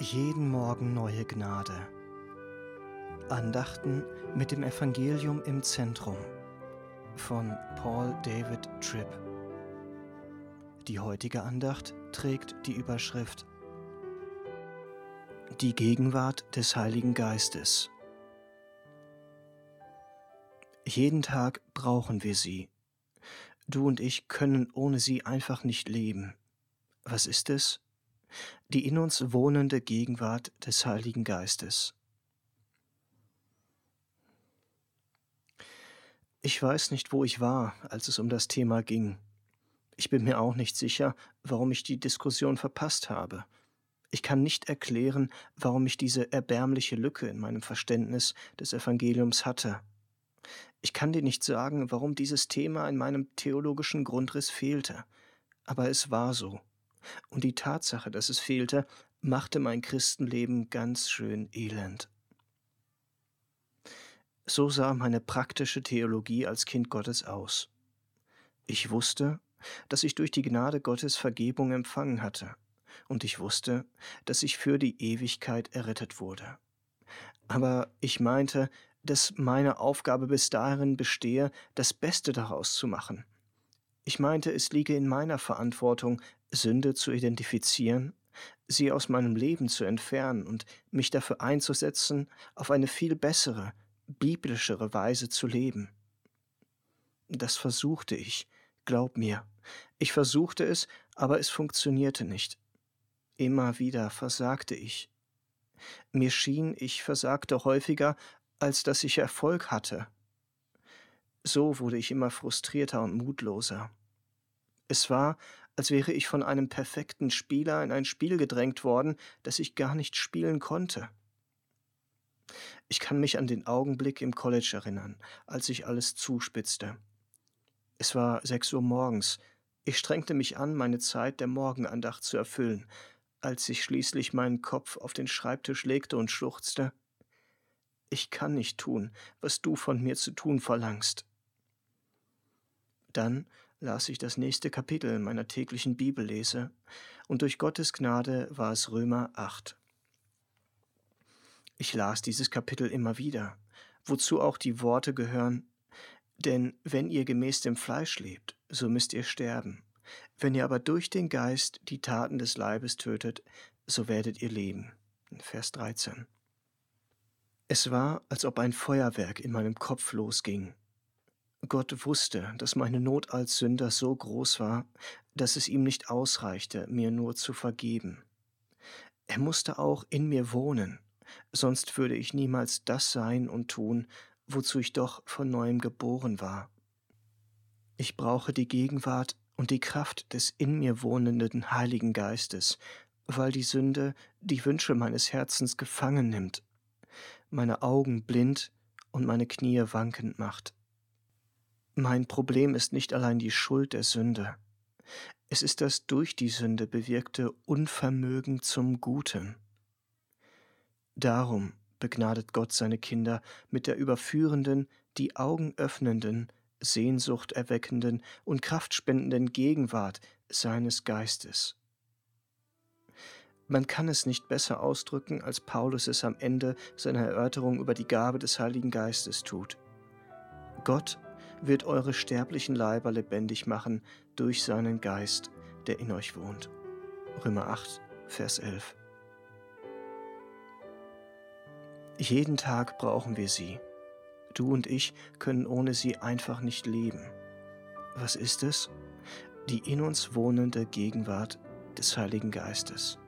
Jeden Morgen neue Gnade. Andachten mit dem Evangelium im Zentrum von Paul David Tripp. Die heutige Andacht trägt die Überschrift Die Gegenwart des Heiligen Geistes. Jeden Tag brauchen wir sie. Du und ich können ohne sie einfach nicht leben. Was ist es? die in uns wohnende Gegenwart des Heiligen Geistes. Ich weiß nicht, wo ich war, als es um das Thema ging. Ich bin mir auch nicht sicher, warum ich die Diskussion verpasst habe. Ich kann nicht erklären, warum ich diese erbärmliche Lücke in meinem Verständnis des Evangeliums hatte. Ich kann dir nicht sagen, warum dieses Thema in meinem theologischen Grundriss fehlte, aber es war so und die Tatsache, dass es fehlte, machte mein Christenleben ganz schön elend. So sah meine praktische Theologie als Kind Gottes aus. Ich wusste, dass ich durch die Gnade Gottes Vergebung empfangen hatte, und ich wusste, dass ich für die Ewigkeit errettet wurde. Aber ich meinte, dass meine Aufgabe bis dahin bestehe, das Beste daraus zu machen. Ich meinte, es liege in meiner Verantwortung, Sünde zu identifizieren, sie aus meinem Leben zu entfernen und mich dafür einzusetzen, auf eine viel bessere, biblischere Weise zu leben. Das versuchte ich, glaub mir. Ich versuchte es, aber es funktionierte nicht. Immer wieder versagte ich. Mir schien, ich versagte häufiger, als dass ich Erfolg hatte. So wurde ich immer frustrierter und mutloser. Es war, als wäre ich von einem perfekten Spieler in ein Spiel gedrängt worden, das ich gar nicht spielen konnte. Ich kann mich an den Augenblick im College erinnern, als sich alles zuspitzte. Es war sechs Uhr morgens. Ich strengte mich an, meine Zeit der Morgenandacht zu erfüllen, als ich schließlich meinen Kopf auf den Schreibtisch legte und schluchzte. Ich kann nicht tun, was du von mir zu tun verlangst. Dann las ich das nächste Kapitel meiner täglichen Bibellese, und durch Gottes Gnade war es Römer 8. Ich las dieses Kapitel immer wieder, wozu auch die Worte gehören, denn wenn ihr gemäß dem Fleisch lebt, so müsst ihr sterben. Wenn ihr aber durch den Geist die Taten des Leibes tötet, so werdet ihr leben. Vers 13. Es war, als ob ein Feuerwerk in meinem Kopf losging, Gott wusste, dass meine Not als Sünder so groß war, dass es ihm nicht ausreichte, mir nur zu vergeben. Er musste auch in mir wohnen, sonst würde ich niemals das sein und tun, wozu ich doch von neuem geboren war. Ich brauche die Gegenwart und die Kraft des in mir wohnenden Heiligen Geistes, weil die Sünde die Wünsche meines Herzens gefangen nimmt, meine Augen blind und meine Knie wankend macht. Mein Problem ist nicht allein die Schuld der Sünde, es ist das durch die Sünde bewirkte Unvermögen zum Guten. Darum begnadet Gott seine Kinder mit der überführenden, die Augen öffnenden, Sehnsucht erweckenden und kraftspendenden Gegenwart seines Geistes. Man kann es nicht besser ausdrücken, als Paulus es am Ende seiner Erörterung über die Gabe des Heiligen Geistes tut. Gott wird eure sterblichen Leiber lebendig machen durch seinen Geist, der in euch wohnt. Römer 8, Vers 11. Jeden Tag brauchen wir sie. Du und ich können ohne sie einfach nicht leben. Was ist es? Die in uns wohnende Gegenwart des Heiligen Geistes.